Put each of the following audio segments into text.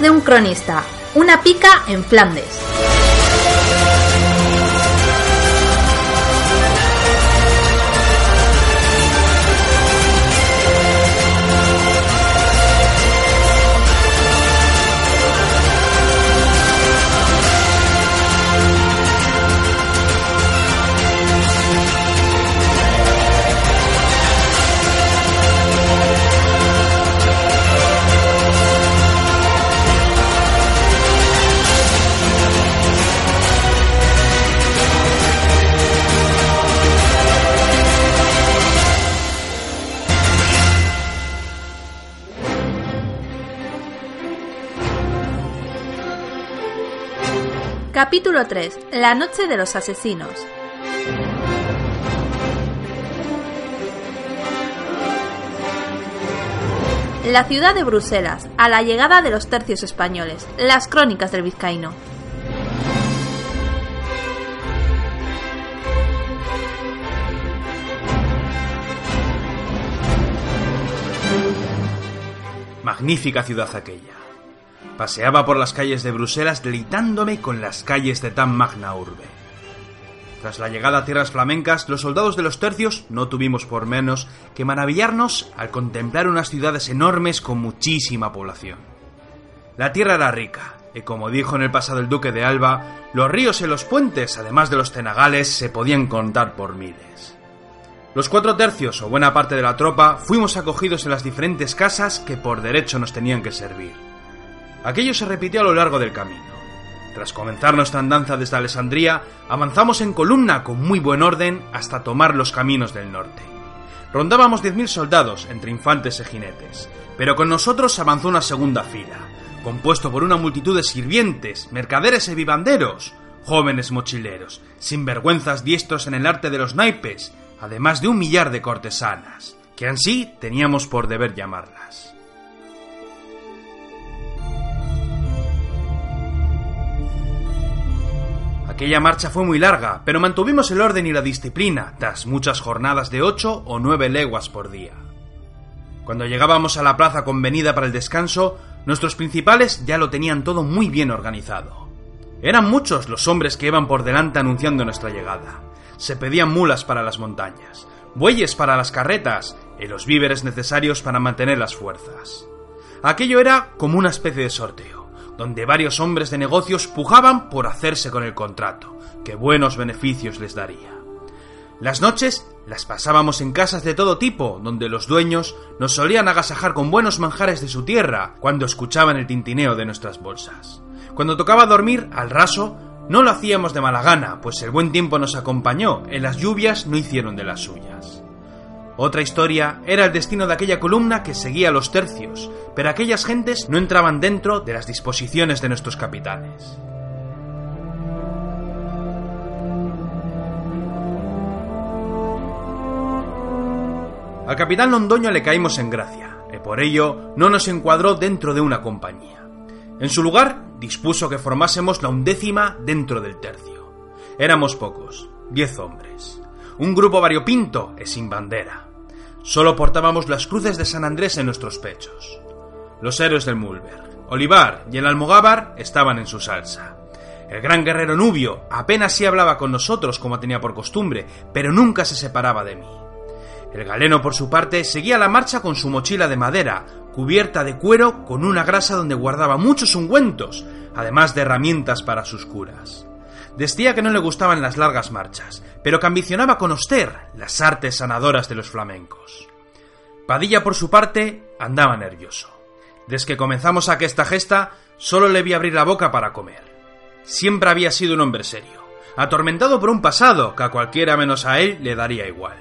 De un cronista. Una pica en Flandes. Capítulo 3. La noche de los asesinos. La ciudad de Bruselas, a la llegada de los tercios españoles, las crónicas del vizcaíno. Magnífica ciudad aquella. Paseaba por las calles de Bruselas deleitándome con las calles de tan magna urbe. Tras la llegada a tierras flamencas, los soldados de los tercios no tuvimos por menos que maravillarnos al contemplar unas ciudades enormes con muchísima población. La tierra era rica, y como dijo en el pasado el duque de Alba, los ríos y los puentes, además de los cenagales, se podían contar por miles. Los cuatro tercios o buena parte de la tropa fuimos acogidos en las diferentes casas que por derecho nos tenían que servir. Aquello se repitió a lo largo del camino. Tras comenzar nuestra andanza desde Alessandría, avanzamos en columna con muy buen orden hasta tomar los caminos del norte. Rondábamos 10.000 soldados entre infantes y jinetes, pero con nosotros avanzó una segunda fila, compuesto por una multitud de sirvientes, mercaderes y vivanderos, jóvenes mochileros, sinvergüenzas diestros en el arte de los naipes, además de un millar de cortesanas, que ansí teníamos por deber llamarlas. Aquella marcha fue muy larga, pero mantuvimos el orden y la disciplina, tras muchas jornadas de ocho o nueve leguas por día. Cuando llegábamos a la plaza convenida para el descanso, nuestros principales ya lo tenían todo muy bien organizado. Eran muchos los hombres que iban por delante anunciando nuestra llegada. Se pedían mulas para las montañas, bueyes para las carretas y los víveres necesarios para mantener las fuerzas. Aquello era como una especie de sorteo donde varios hombres de negocios pujaban por hacerse con el contrato, que buenos beneficios les daría. Las noches las pasábamos en casas de todo tipo, donde los dueños nos solían agasajar con buenos manjares de su tierra cuando escuchaban el tintineo de nuestras bolsas. Cuando tocaba dormir al raso, no lo hacíamos de mala gana, pues el buen tiempo nos acompañó, en las lluvias no hicieron de las suyas. Otra historia era el destino de aquella columna que seguía los tercios, pero aquellas gentes no entraban dentro de las disposiciones de nuestros capitanes. Al capitán Londoño le caímos en gracia, y por ello no nos encuadró dentro de una compañía. En su lugar, dispuso que formásemos la undécima dentro del tercio. Éramos pocos, diez hombres. Un grupo variopinto y sin bandera. Solo portábamos las cruces de San Andrés en nuestros pechos. Los héroes del Mulberg, Olivar y el Almogávar estaban en su salsa. El gran guerrero Nubio apenas sí hablaba con nosotros como tenía por costumbre, pero nunca se separaba de mí. El galeno, por su parte, seguía la marcha con su mochila de madera, cubierta de cuero con una grasa donde guardaba muchos ungüentos, además de herramientas para sus curas. Decía que no le gustaban las largas marchas, pero que ambicionaba conocer las artes sanadoras de los flamencos. Padilla, por su parte, andaba nervioso. Desde que comenzamos aquesta gesta, solo le vi abrir la boca para comer. Siempre había sido un hombre serio, atormentado por un pasado que a cualquiera menos a él le daría igual.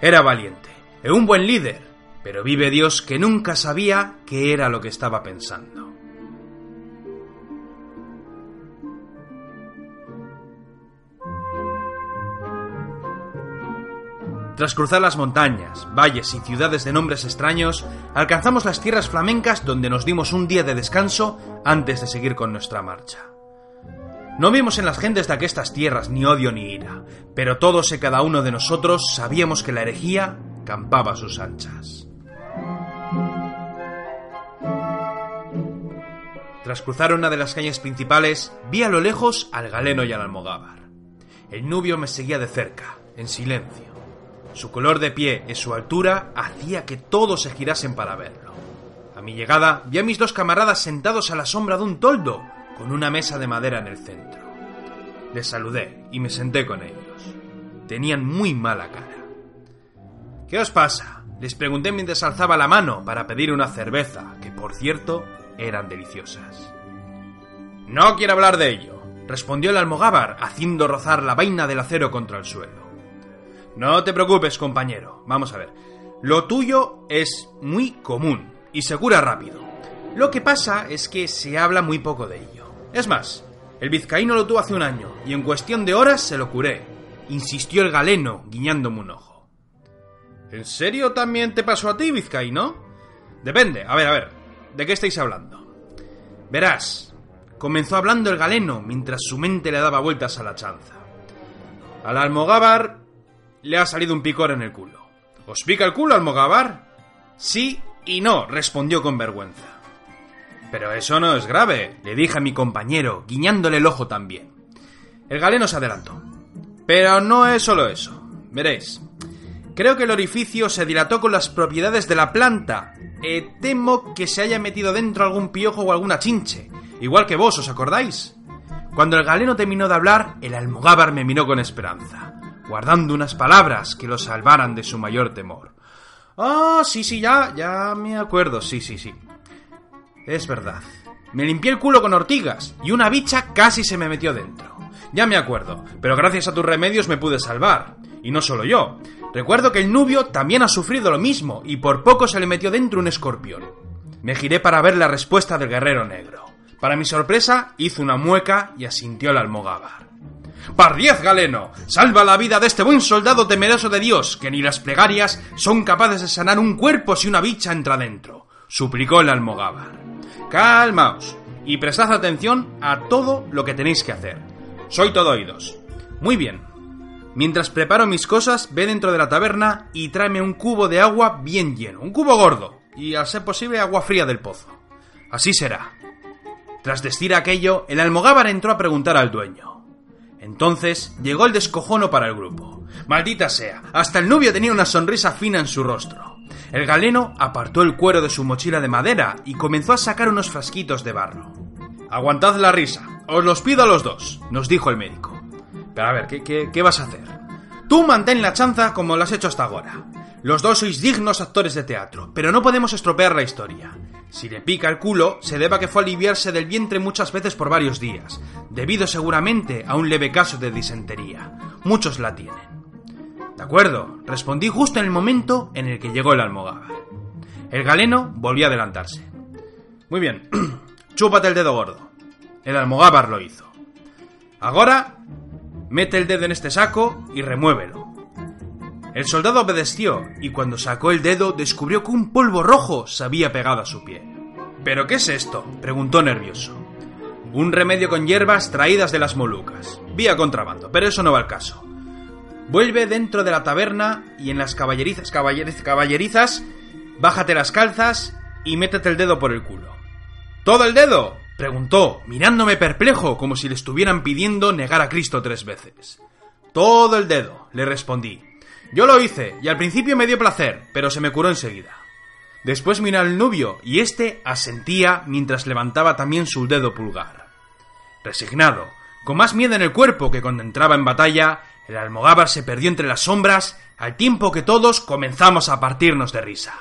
Era valiente, e un buen líder, pero vive Dios que nunca sabía qué era lo que estaba pensando. Tras cruzar las montañas, valles y ciudades de nombres extraños, alcanzamos las tierras flamencas donde nos dimos un día de descanso antes de seguir con nuestra marcha. No vimos en las gentes de aquestas tierras ni odio ni ira, pero todos y cada uno de nosotros sabíamos que la herejía campaba a sus anchas. Tras cruzar una de las calles principales, vi a lo lejos al galeno y al almogávar. El nubio me seguía de cerca, en silencio. Su color de pie y su altura hacía que todos se girasen para verlo. A mi llegada vi a mis dos camaradas sentados a la sombra de un toldo, con una mesa de madera en el centro. Les saludé y me senté con ellos. Tenían muy mala cara. ¿Qué os pasa? Les pregunté mientras alzaba la mano para pedir una cerveza, que por cierto eran deliciosas. No quiero hablar de ello, respondió el almogávar, haciendo rozar la vaina del acero contra el suelo. No te preocupes, compañero. Vamos a ver. Lo tuyo es muy común y se cura rápido. Lo que pasa es que se habla muy poco de ello. Es más, el vizcaíno lo tuvo hace un año y en cuestión de horas se lo curé, insistió el galeno, guiñándome un ojo. ¿En serio también te pasó a ti, vizcaíno? Depende, a ver, a ver, ¿de qué estáis hablando? Verás, comenzó hablando el galeno mientras su mente le daba vueltas a la chanza. Al almogávar le ha salido un picor en el culo. ¿Os pica el culo, almogávar? Sí y no, respondió con vergüenza. Pero eso no es grave, le dije a mi compañero, guiñándole el ojo también. El galeno se adelantó. Pero no es solo eso. Veréis. Creo que el orificio se dilató con las propiedades de la planta. Eh, temo que se haya metido dentro algún piojo o alguna chinche. Igual que vos, ¿os acordáis? Cuando el galeno terminó de hablar, el almogávar me miró con esperanza guardando unas palabras que lo salvaran de su mayor temor. Ah, sí, sí, ya, ya me acuerdo, sí, sí, sí. Es verdad. Me limpié el culo con ortigas y una bicha casi se me metió dentro. Ya me acuerdo, pero gracias a tus remedios me pude salvar. Y no solo yo. Recuerdo que el nubio también ha sufrido lo mismo y por poco se le metió dentro un escorpión. Me giré para ver la respuesta del guerrero negro. Para mi sorpresa, hizo una mueca y asintió el almogávar. Pardiez Galeno, salva la vida de este buen soldado temeroso de Dios, que ni las plegarias son capaces de sanar un cuerpo si una bicha entra dentro, suplicó el almogávar. Calmaos y prestad atención a todo lo que tenéis que hacer. Soy todo oídos. Muy bien. Mientras preparo mis cosas, ve dentro de la taberna y tráeme un cubo de agua bien lleno, un cubo gordo, y a ser posible agua fría del pozo. Así será. Tras decir aquello, el almogávar entró a preguntar al dueño. Entonces llegó el descojono para el grupo. Maldita sea, hasta el nubio tenía una sonrisa fina en su rostro. El galeno apartó el cuero de su mochila de madera y comenzó a sacar unos frasquitos de barro. Aguantad la risa, os los pido a los dos, nos dijo el médico. Pero a ver, ¿qué, qué, vas a hacer? Tú mantén la chanza como lo has hecho hasta ahora. Los dos sois dignos actores de teatro, pero no podemos estropear la historia. Si le pica el culo, se deba que fue a aliviarse del vientre muchas veces por varios días, debido seguramente a un leve caso de disentería. Muchos la tienen. De acuerdo, respondí justo en el momento en el que llegó el almogávar. El galeno volvió a adelantarse. Muy bien, chúpate el dedo gordo. El almogávar lo hizo. Ahora, mete el dedo en este saco y remuévelo. El soldado obedeció y cuando sacó el dedo descubrió que un polvo rojo se había pegado a su pie. ¿Pero qué es esto? preguntó nervioso. Un remedio con hierbas traídas de las Molucas. Vía contrabando, pero eso no va al caso. Vuelve dentro de la taberna y en las caballerizas, caballerizas, bájate las calzas y métete el dedo por el culo. ¿Todo el dedo? preguntó, mirándome perplejo como si le estuvieran pidiendo negar a Cristo tres veces. Todo el dedo, le respondí, yo lo hice, y al principio me dio placer, pero se me curó enseguida. Después miré al nubio, y éste asentía mientras levantaba también su dedo pulgar. Resignado, con más miedo en el cuerpo que cuando entraba en batalla, el almogávar se perdió entre las sombras, al tiempo que todos comenzamos a partirnos de risa.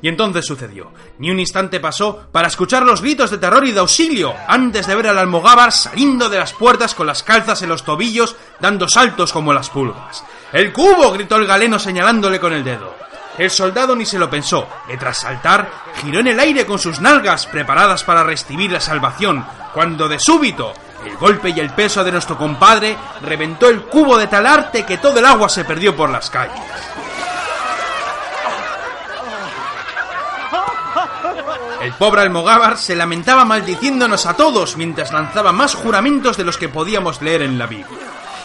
Y entonces sucedió. Ni un instante pasó para escuchar los gritos de terror y de auxilio, antes de ver al almogávar saliendo de las puertas con las calzas en los tobillos, dando saltos como las pulgas. ¡El cubo! gritó el galeno señalándole con el dedo. El soldado ni se lo pensó, y tras saltar, giró en el aire con sus nalgas preparadas para recibir la salvación, cuando de súbito el golpe y el peso de nuestro compadre reventó el cubo de tal arte que todo el agua se perdió por las calles. El pobre almogávar se lamentaba maldiciéndonos a todos mientras lanzaba más juramentos de los que podíamos leer en la Biblia.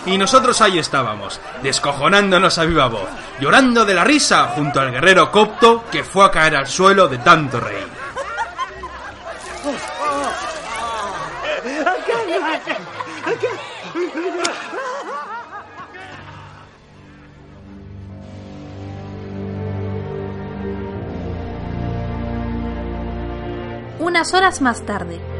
Y nosotros ahí estábamos, descojonándonos a viva voz, llorando de la risa junto al guerrero copto que fue a caer al suelo de tanto reír. Unas horas más tarde.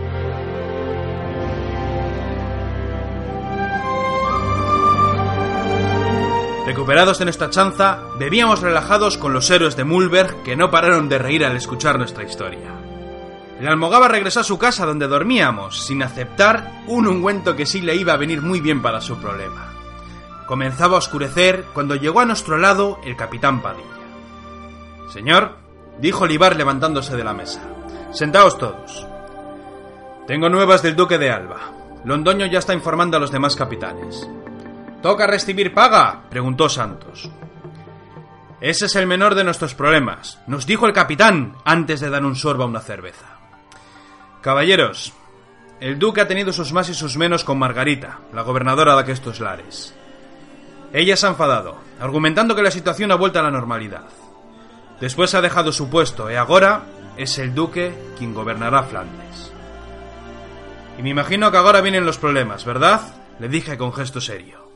Recuperados de nuestra chanza, bebíamos relajados con los héroes de Mulberg que no pararon de reír al escuchar nuestra historia. El almogaba regresó a su casa donde dormíamos, sin aceptar un ungüento que sí le iba a venir muy bien para su problema. Comenzaba a oscurecer cuando llegó a nuestro lado el capitán Padilla. Señor, dijo Olivar levantándose de la mesa, sentaos todos. Tengo nuevas del duque de Alba. Londoño ya está informando a los demás capitanes. ¿Toca recibir paga? preguntó Santos. Ese es el menor de nuestros problemas, nos dijo el capitán antes de dar un sorbo a una cerveza. Caballeros, el duque ha tenido sus más y sus menos con Margarita, la gobernadora de aquestos lares. Ella se ha enfadado, argumentando que la situación ha vuelto a la normalidad. Después ha dejado su puesto y ahora es el duque quien gobernará Flandes. Y me imagino que ahora vienen los problemas, ¿verdad? Le dije con gesto serio.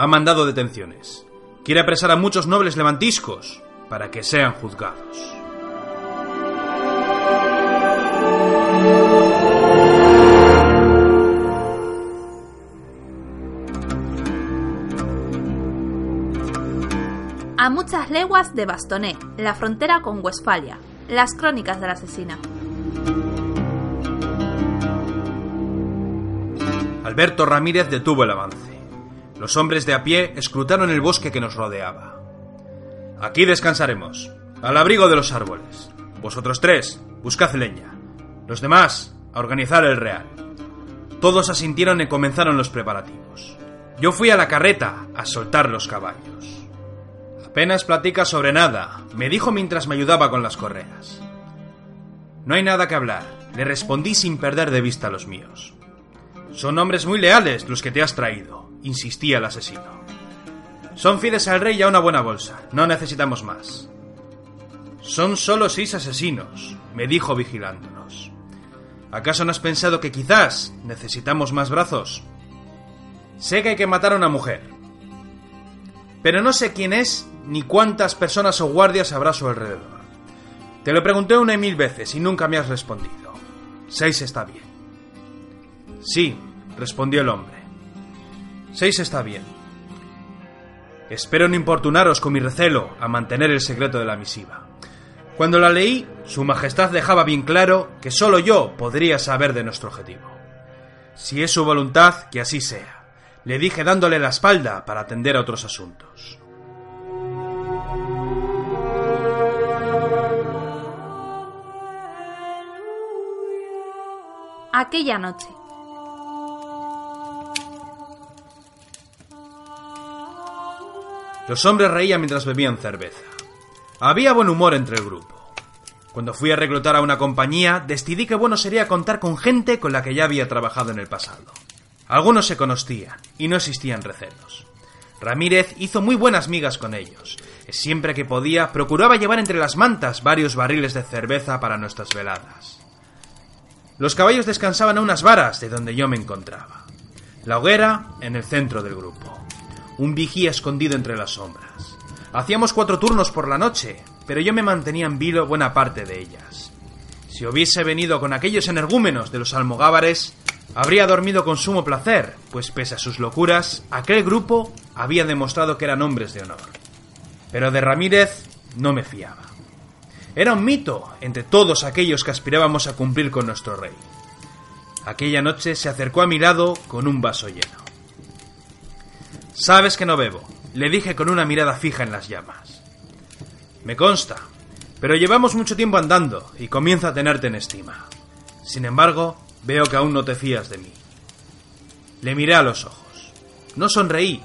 Ha mandado detenciones. Quiere apresar a muchos nobles levantiscos para que sean juzgados. A muchas leguas de Bastoné, la frontera con Westfalia. Las crónicas de la asesina. Alberto Ramírez detuvo el avance. Los hombres de a pie escrutaron el bosque que nos rodeaba. Aquí descansaremos, al abrigo de los árboles. Vosotros tres, buscad leña. Los demás, a organizar el real. Todos asintieron y comenzaron los preparativos. Yo fui a la carreta a soltar los caballos. Apenas platica sobre nada, me dijo mientras me ayudaba con las correas. No hay nada que hablar, le respondí sin perder de vista los míos. Son hombres muy leales los que te has traído, insistía el asesino. Son fieles al rey y a una buena bolsa, no necesitamos más. Son solo seis asesinos, me dijo vigilándonos. ¿Acaso no has pensado que quizás necesitamos más brazos? Sé que hay que matar a una mujer, pero no sé quién es ni cuántas personas o guardias habrá a su alrededor. Te lo pregunté una y mil veces y nunca me has respondido. Seis está bien. Sí, respondió el hombre. Seis está bien. Espero no importunaros con mi recelo a mantener el secreto de la misiva. Cuando la leí, Su Majestad dejaba bien claro que solo yo podría saber de nuestro objetivo. Si es su voluntad, que así sea, le dije dándole la espalda para atender a otros asuntos. Aquella noche. Los hombres reían mientras bebían cerveza. Había buen humor entre el grupo. Cuando fui a reclutar a una compañía, decidí que bueno sería contar con gente con la que ya había trabajado en el pasado. Algunos se conocían y no existían recelos. Ramírez hizo muy buenas migas con ellos. Siempre que podía, procuraba llevar entre las mantas varios barriles de cerveza para nuestras veladas. Los caballos descansaban a unas varas de donde yo me encontraba. La hoguera en el centro del grupo. Un vigía escondido entre las sombras. Hacíamos cuatro turnos por la noche, pero yo me mantenía en vilo buena parte de ellas. Si hubiese venido con aquellos energúmenos de los almogávares, habría dormido con sumo placer, pues pese a sus locuras, aquel grupo había demostrado que eran hombres de honor. Pero de Ramírez no me fiaba. Era un mito entre todos aquellos que aspirábamos a cumplir con nuestro rey. Aquella noche se acercó a mi lado con un vaso lleno. Sabes que no bebo, le dije con una mirada fija en las llamas. Me consta, pero llevamos mucho tiempo andando y comienzo a tenerte en estima. Sin embargo, veo que aún no te fías de mí. Le miré a los ojos. No sonreí,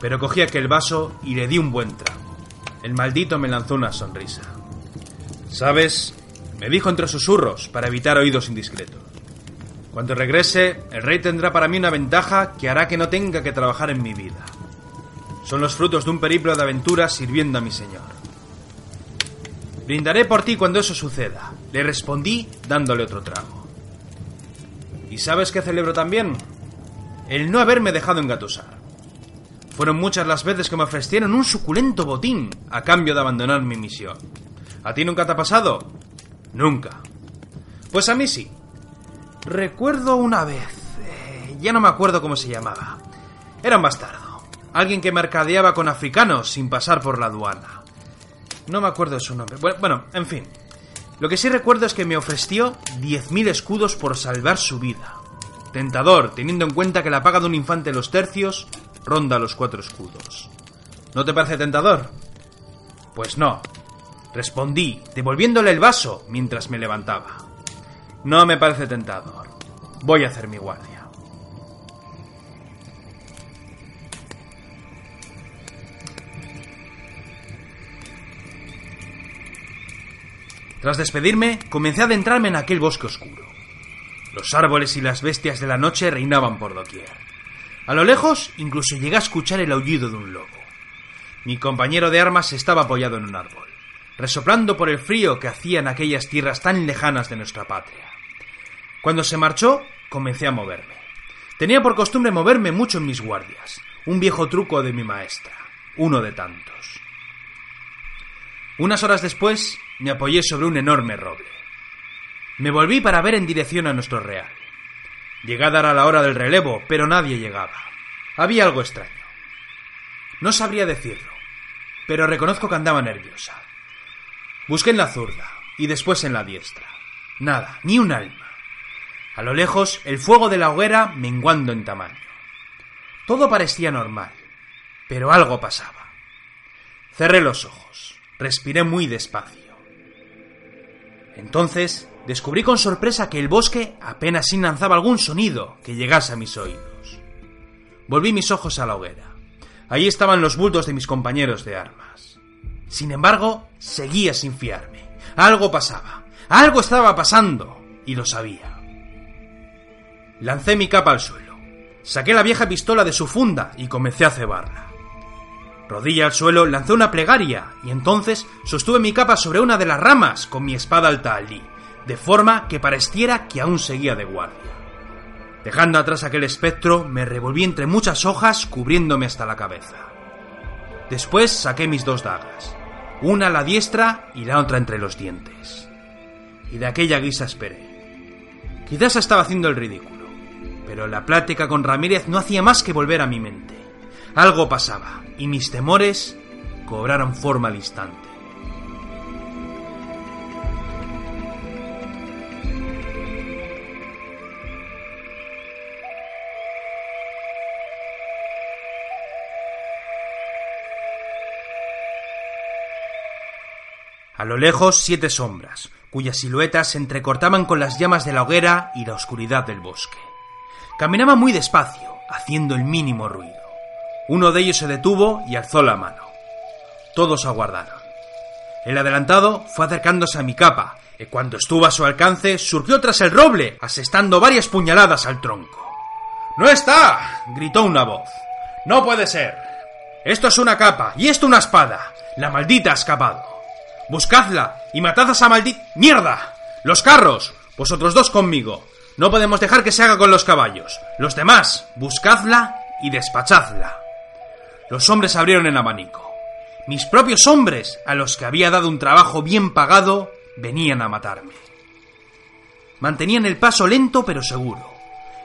pero cogí aquel vaso y le di un buen trago. El maldito me lanzó una sonrisa. ¿Sabes? Me dijo entre susurros para evitar oídos indiscretos. Cuando regrese, el rey tendrá para mí una ventaja que hará que no tenga que trabajar en mi vida. Son los frutos de un periplo de aventuras sirviendo a mi señor. Brindaré por ti cuando eso suceda, le respondí dándole otro trago. ¿Y sabes qué celebro también? El no haberme dejado engatusar. Fueron muchas las veces que me ofrecieron un suculento botín a cambio de abandonar mi misión. ¿A ti nunca te ha pasado? Nunca. Pues a mí sí. Recuerdo una vez. eh, ya no me acuerdo cómo se llamaba. Era un bastardo. Alguien que mercadeaba con africanos sin pasar por la aduana. No me acuerdo de su nombre. Bueno, en fin. Lo que sí recuerdo es que me ofreció 10.000 escudos por salvar su vida. Tentador, teniendo en cuenta que la paga de un infante los tercios ronda los cuatro escudos. ¿No te parece tentador? Pues no. Respondí, devolviéndole el vaso mientras me levantaba. No me parece tentador. Voy a hacer mi guardia. Tras despedirme, comencé a adentrarme en aquel bosque oscuro. Los árboles y las bestias de la noche reinaban por doquier. A lo lejos, incluso llegué a escuchar el aullido de un lobo. Mi compañero de armas estaba apoyado en un árbol, resoplando por el frío que hacía en aquellas tierras tan lejanas de nuestra patria. Cuando se marchó, comencé a moverme. Tenía por costumbre moverme mucho en mis guardias, un viejo truco de mi maestra, uno de tantos. Unas horas después, me apoyé sobre un enorme roble. Me volví para ver en dirección a nuestro real. Llegada era la hora del relevo, pero nadie llegaba. Había algo extraño. No sabría decirlo, pero reconozco que andaba nerviosa. Busqué en la zurda y después en la diestra. Nada, ni un alma. A lo lejos, el fuego de la hoguera menguando en tamaño. Todo parecía normal, pero algo pasaba. Cerré los ojos, respiré muy despacio. Entonces descubrí con sorpresa que el bosque apenas lanzaba algún sonido que llegase a mis oídos. Volví mis ojos a la hoguera. Allí estaban los bultos de mis compañeros de armas. Sin embargo, seguía sin fiarme. Algo pasaba. Algo estaba pasando. Y lo sabía. Lancé mi capa al suelo. Saqué la vieja pistola de su funda y comencé a cebarla. Rodilla al suelo, lancé una plegaria y entonces sostuve mi capa sobre una de las ramas con mi espada alta allí, de forma que pareciera que aún seguía de guardia. Dejando atrás aquel espectro, me revolví entre muchas hojas cubriéndome hasta la cabeza. Después saqué mis dos dagas, una a la diestra y la otra entre los dientes. Y de aquella guisa esperé. Quizás estaba haciendo el ridículo, pero la plática con Ramírez no hacía más que volver a mi mente. Algo pasaba, y mis temores cobraron forma al instante. A lo lejos siete sombras, cuyas siluetas se entrecortaban con las llamas de la hoguera y la oscuridad del bosque. Caminaba muy despacio, haciendo el mínimo ruido. Uno de ellos se detuvo y alzó la mano. Todos aguardaron. El adelantado fue acercándose a mi capa, y cuando estuvo a su alcance, surgió tras el roble, asestando varias puñaladas al tronco. ¡No está! gritó una voz. ¡No puede ser! Esto es una capa y esto una espada. La maldita ha escapado. Buscadla y matad a esa maldita... ¡Mierda! Los carros. Vosotros dos conmigo. No podemos dejar que se haga con los caballos. Los demás, buscadla y despachadla. Los hombres abrieron en abanico. Mis propios hombres, a los que había dado un trabajo bien pagado, venían a matarme. Mantenían el paso lento pero seguro.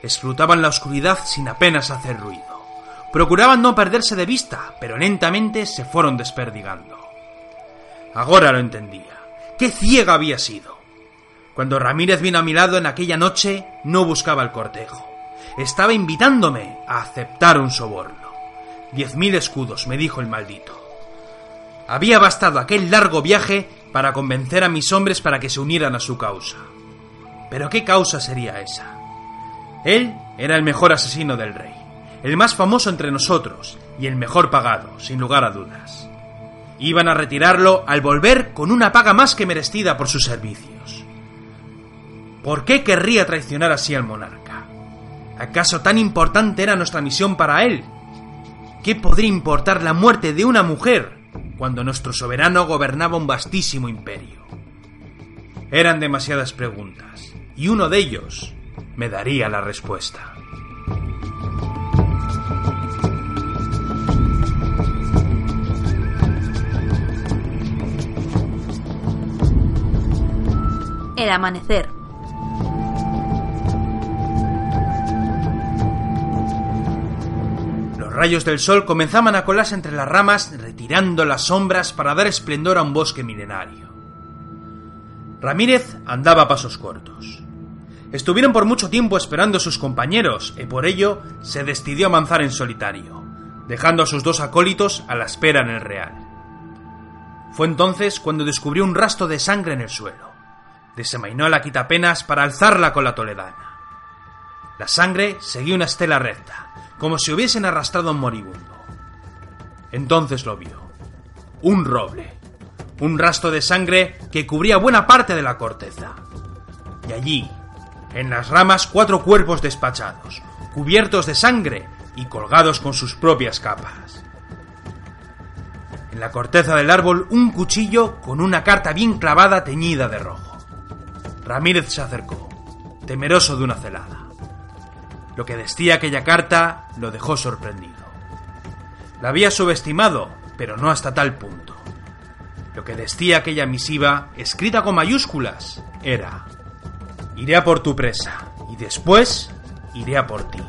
Escrutaban la oscuridad sin apenas hacer ruido. Procuraban no perderse de vista, pero lentamente se fueron desperdigando. Ahora lo entendía. ¡Qué ciega había sido! Cuando Ramírez vino a mi lado en aquella noche, no buscaba el cortejo. Estaba invitándome a aceptar un soborno. Diez mil escudos, me dijo el maldito. Había bastado aquel largo viaje para convencer a mis hombres para que se unieran a su causa. Pero ¿qué causa sería esa? Él era el mejor asesino del rey, el más famoso entre nosotros y el mejor pagado, sin lugar a dudas. Iban a retirarlo al volver con una paga más que merecida por sus servicios. ¿Por qué querría traicionar así al monarca? ¿Acaso tan importante era nuestra misión para él? ¿Qué podría importar la muerte de una mujer cuando nuestro soberano gobernaba un vastísimo imperio? Eran demasiadas preguntas, y uno de ellos me daría la respuesta. El amanecer. Rayos del sol comenzaban a colarse entre las ramas, retirando las sombras para dar esplendor a un bosque milenario. Ramírez andaba a pasos cortos. Estuvieron por mucho tiempo esperando a sus compañeros, y por ello se decidió avanzar en solitario, dejando a sus dos acólitos a la espera en el real. Fue entonces cuando descubrió un rastro de sangre en el suelo. Desenvainó la quitapenas para alzarla con la toledana. La sangre seguía una estela recta, como si hubiesen arrastrado un moribundo. Entonces lo vio. Un roble. Un rastro de sangre que cubría buena parte de la corteza. Y allí, en las ramas, cuatro cuerpos despachados, cubiertos de sangre y colgados con sus propias capas. En la corteza del árbol, un cuchillo con una carta bien clavada teñida de rojo. Ramírez se acercó, temeroso de una celada. Lo que decía aquella carta lo dejó sorprendido. La había subestimado, pero no hasta tal punto. Lo que decía aquella misiva, escrita con mayúsculas, era Iré a por tu presa, y después iré a por ti.